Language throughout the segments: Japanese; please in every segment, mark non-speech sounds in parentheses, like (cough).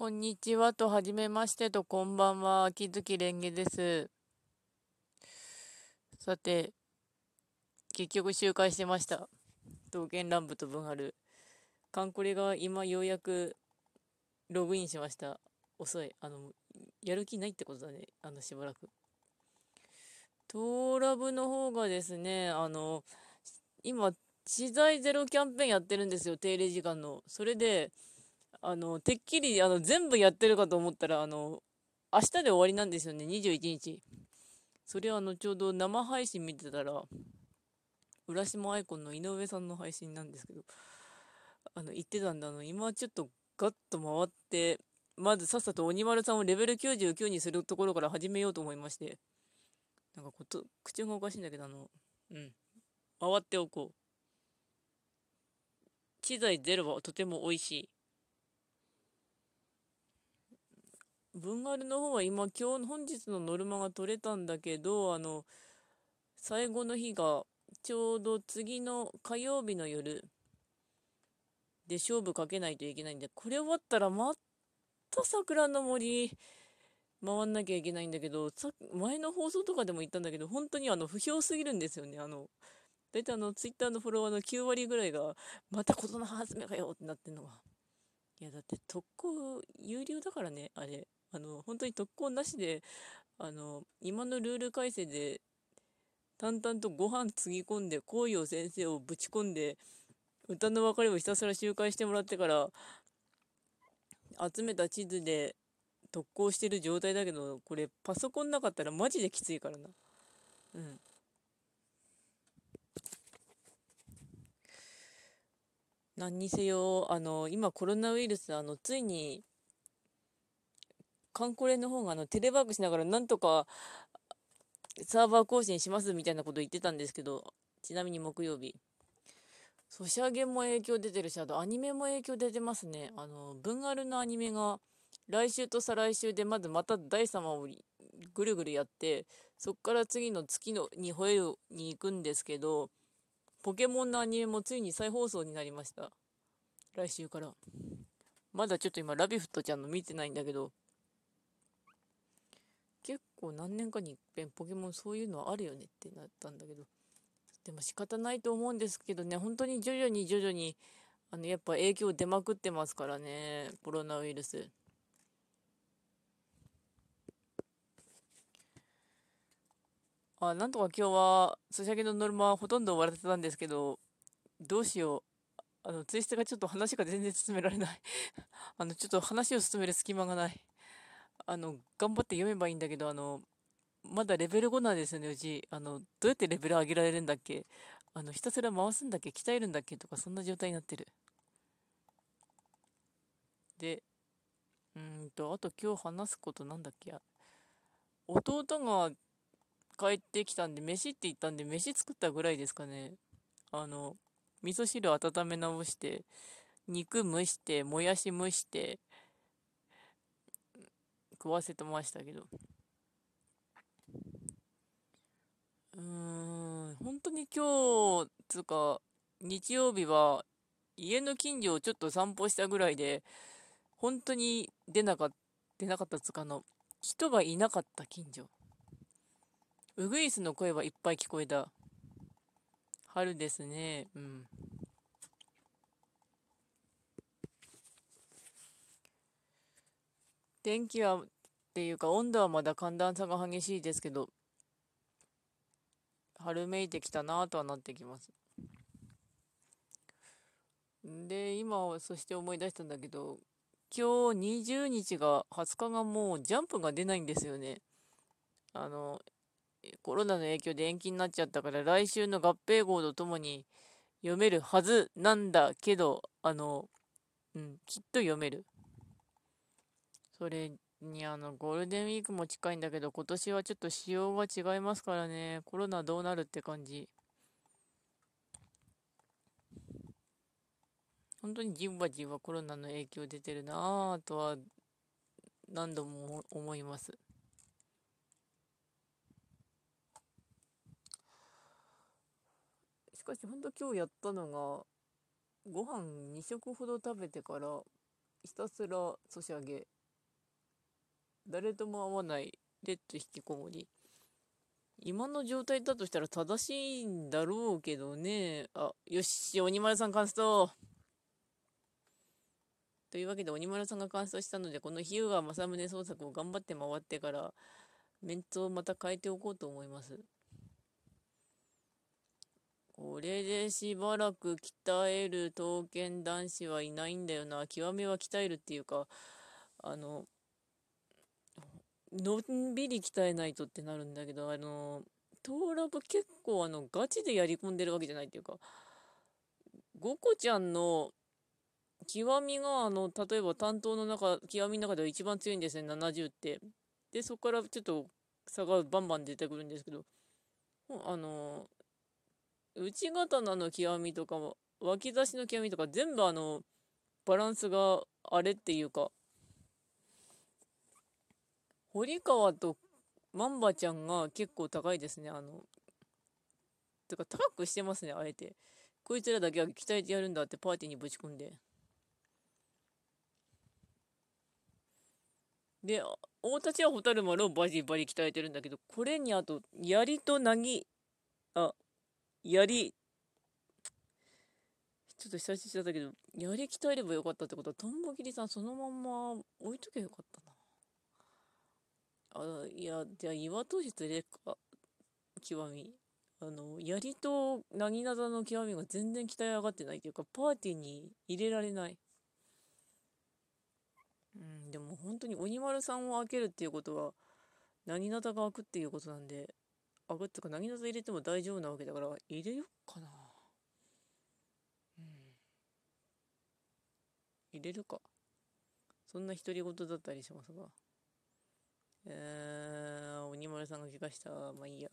こんにちはと、はじめましてと、こんばんは、秋月蓮華です。さて、結局周回してました。刀剣乱舞と文春。カンコレが今ようやくログインしました。遅い。あの、やる気ないってことだね。あの、しばらく。トーラブの方がですね、あの、今、資材ゼロキャンペーンやってるんですよ、定例時間の。それで、あの、てっきり、あの、全部やってるかと思ったら、あの、明日で終わりなんですよね、21日。それは、あの、ちょうど生配信見てたら、浦島アイコンの井上さんの配信なんですけど、あの、言ってたんだ、あの、今ちょっとガッと回って、まずさっさと鬼丸さんをレベル99にするところから始めようと思いまして、なんかこと、口がおかしいんだけど、あの、うん、回っておこう。機材ゼロはとても美味しい。文丸の方は今、今日、本日のノルマが取れたんだけど、あの、最後の日が、ちょうど次の火曜日の夜で勝負かけないといけないんで、これ終わったらまた桜の森回んなきゃいけないんだけど、さ前の放送とかでも言ったんだけど、本当にあの、不評すぎるんですよね。あの、大体あの、ツイッターのフォロワーの9割ぐらいが、またことの始めかよってなってんのが。いや、だって特攻有料だからね、あれ。あの、本当に特攻なしで、あの、今のルール改正で、淡々とご飯つぎ込んで、紅葉先生をぶち込んで、歌の別れをひたすら周回してもらってから、集めた地図で特攻してる状態だけど、これパソコンなかったらマジできついからな。うん。何にせよ、あの、今コロナウイルス、あの、ついにカンコレの方があのテレワークしながらなんとかサーバー更新しますみたいなこと言ってたんですけど、ちなみに木曜日。ソシャゲも影響出てるし、あとアニメも影響出てますね。あの、文アルのアニメが来週と再来週でまずまた第3話をぐるぐるやって、そっから次の月のに吠えるに行くんですけど、ポケモンのアニメもついに再放送になりました。来週から。まだちょっと今、ラビフットちゃんの見てないんだけど、結構何年かにいっぺんポケモンそういうのはあるよねってなったんだけど、でも仕方ないと思うんですけどね、本当に徐々に徐々に、あの、やっぱ影響出まくってますからね、コロナウイルス。あ、なんとか今日は、ソシャゲのノルマはほとんど終わらせたんですけど、どうしよう。あの、ツイステがちょっと話が全然進められない (laughs) あの、ちょっと話を進める隙間がない。あの、頑張って読めばいいんだけど、あの、まだレベル5なんですよね、うち。あの、どうやってレベル上げられるんだっけ？あの、ひたすら回すんだっけ？鍛えるんだっけ？とか、そんな状態になってる。で、うんと、あと今日話すことなんだっけ？弟が帰ってきたんで、飯って言ったんで、飯作ったぐらいですかね。あの、味噌汁温め直して、肉蒸して、もやし蒸して、食わせてましたけど。うーん、本当に今日、つうか、日曜日は、家の近所をちょっと散歩したぐらいで、本当に出なかった、出なかったつかの、人がいなかった近所。ウグイスの声はいっぱい聞こえた。春ですね。うん。天気は、っていうか温度はまだ寒暖差が激しいですけど、春めいてきたなとはなってきます。で、今、そして思い出したんだけど、今日20日が、20日がもうジャンプが出ないんですよね。あの、コロナの影響で延期になっちゃったから、来週の合併号とともに読めるはずなんだけど、あの、うん、きっと読める。それにあの、ゴールデンウィークも近いんだけど、今年はちょっと仕様が違いますからね、コロナどうなるって感じ。本当にじんわじんわコロナの影響出てるなぁとは何度も思います。しかし本当今日やったのが、ご飯2食ほど食べてから、ひたすらソシャゲ。誰とも会わない。レッド引きこもり。今の状態だとしたら正しいんだろうけどね。あ、よし、鬼丸さんカンスト。というわけで、鬼丸さんが完走したので、この日向正宗捜索を頑張って回ってから、メンツをまた変えておこうと思います。これでしばらく鍛える刀剣男子はいないんだよな。極めは鍛えるっていうか、あの、のんびり鍛えないとってなるんだけど、あの、トーラブ結構あの、ガチでやり込んでるわけじゃないっていうか、ゴコちゃんの極みが、あの、例えば担当の中、極みの中では一番強いんですね、70って。で、そこからちょっと差がバンバン出てくるんですけど、あの、内刀の極みとか、脇差しの極みとか、全部あの、バランスがあれっていうか、堀川とマンバちゃんが結構高いですね。あの、てか高くしてますね、あえて。こいつらだけは鍛えてやるんだってパーティーにぶち込んで。で、大立ちは蛍丸をバリバリ鍛えてるんだけど、これにあと、槍となぎ、あ、槍、ちょっと久しぶりだったけど、槍鍛えればよかったってことは、トンボギリさんそのまんま置いとけばよかったな。あ、いや、じゃあ岩投手連れか、極み。あの、槍となぎなたの極みが全然鍛え上がってないっていうか、パーティーに入れられない。うん、でも本当に鬼丸さんを開けるっていうことは、なぎなたが開くっていうことなんで、開くっていうか、なぎなた入れても大丈夫なわけだから、入れよっかな。うん。入れるか。そんな独り言だったりしますが。えー、鬼丸さんが怪我した。まあいいや。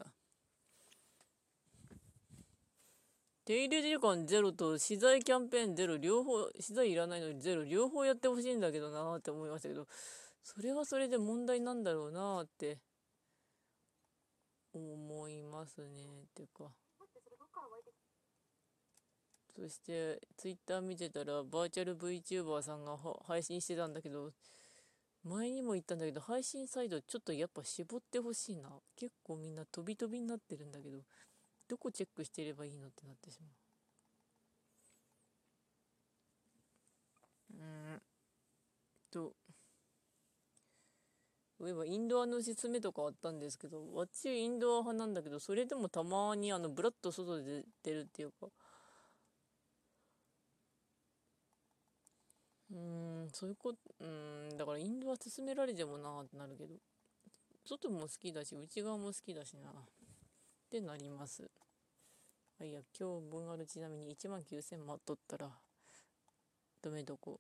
手入れ時間ゼロと資材キャンペーンゼロ、両方、資材いらないのにゼロ、両方やってほしいんだけどなーって思いましたけど、それはそれで問題なんだろうなーって思いますね。っていうか。そして、ツイッター見てたら、バーチャル VTuber さんが配信してたんだけど、前にも言ったんだけど、配信サイドちょっとやっぱ絞ってほしいな。結構みんな飛び飛びになってるんだけど、どこチェックしてればいいのってなってしまう。うんと、例えばインドアの説明とかあったんですけど、私インドア派なんだけど、それでもたまにあの、ブラッと外で出るっていうか、うーん、そういうこと、うん、だからインドア勧められてもなってなるけど、外も好きだし、内側も好きだしな。ってなります。あいや、今日分あるちなみに1万9000待っとったら、止めとこ。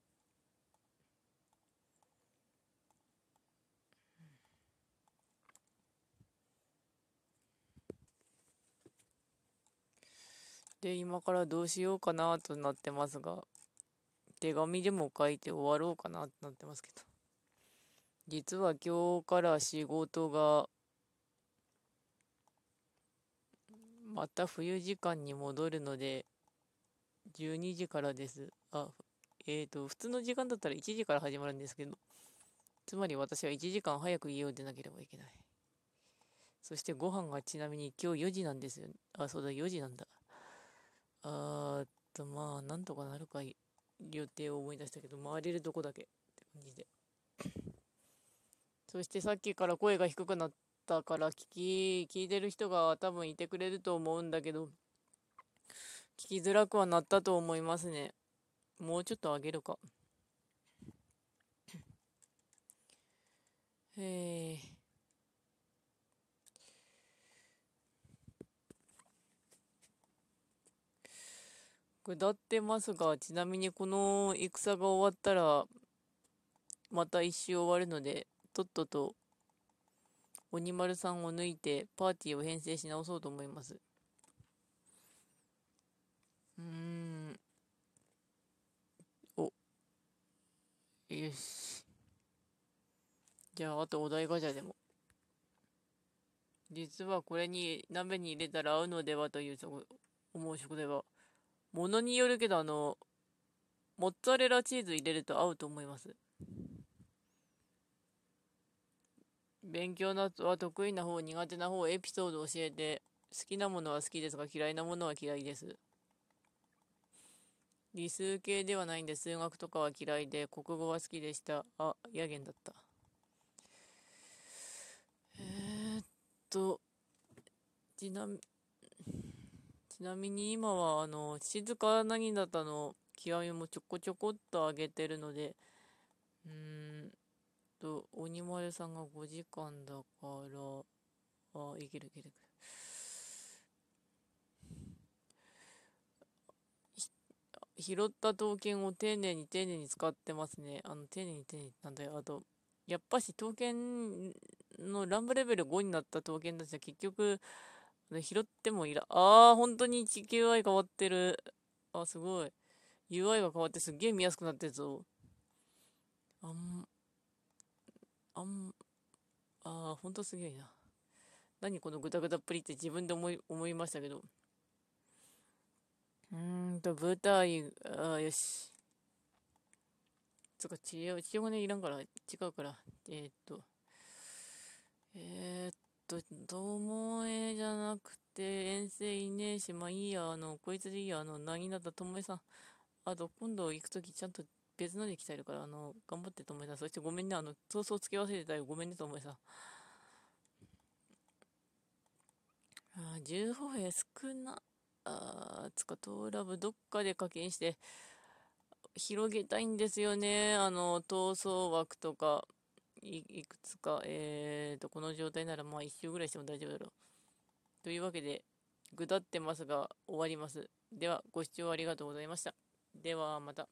で、今からどうしようかなとなってますが、手紙でも書いて終わろうかなってなってますけど。実は今日から仕事がまた冬時間に戻るので、12時からです。あ、えっ、ー、と、普通の時間だったら1時から始まるんですけど、つまり私は1時間早く家を出なければいけない。そしてご飯がちなみに今日4時なんですよ。あ、そうだ、4時なんだ。あーっと、まあ、なんとかなるかい予定を思い出したけど、回れるとこだけって感じで。そしてさっきから声が低くなったから聞き、聞いてる人が多分いてくれると思うんだけど、聞きづらくはなったと思いますね。もうちょっと上げるか。えー。下ってますが、ちなみにこの戦が終わったら、また一周終わるので、とっとと鬼丸さんを抜いてパーティーを編成し直そうと思います。うーん。お。よし。じゃあ、あとお題ガチャでも。実はこれに鍋に入れたら合うのではという思う食では。ものによるけど、あの、モッツァレラチーズ入れると合うと思います。勉強などは得意な方、苦手な方、エピソード教えて、好きなものは好きですが嫌いなものは嫌いです。理数系ではないんで数学とかは嫌いで、国語は好きでした。あ、ヤゲンだった。えー、っと、ちなみ、ちなみに今は、あの、静かなぎだたの極みもちょこちょこっと上げてるので、うーんと、鬼丸さんが5時間だから、あ、いけるいけるいける。拾った刀剣を丁寧に丁寧に使ってますね。あの、丁寧に丁寧に、なんだよ。あと、やっぱし刀剣のランブレベル5になった刀剣たちは結局、拾ってもいら、ああ、本当に地球 UI 変わってる。あ、すごい。UI が変わってすっげえ見やすくなってるぞ。あん、あん、ああ、ほんとすげえな。何このグダグダっぷりって自分で思い、思いましたけど。うーんと、舞台、ああ、よし。つか、治療、治療がね、いらんから、違うから。えー、っと、えー、っと、どうもえじゃなくて、遠征いねえし、まあいいや、あの、こいつでいいや、あの、なぎなたともえさん。あと、今度行くときちゃんと別ので鍛えるから、あの、頑張ってともえさん。そしてごめんね、あの、そうそうつけ忘れてたよ。ごめんね、ともえさん。あ、10歩兵少な。あつか、トーラブどっかで課金して、広げたいんですよね。あの、闘争枠とか、いくつか、えーと、この状態ならまあ1周ぐらいしても大丈夫だろう。というわけで、ぐだってますが、終わります。では、ご視聴ありがとうございました。では、また。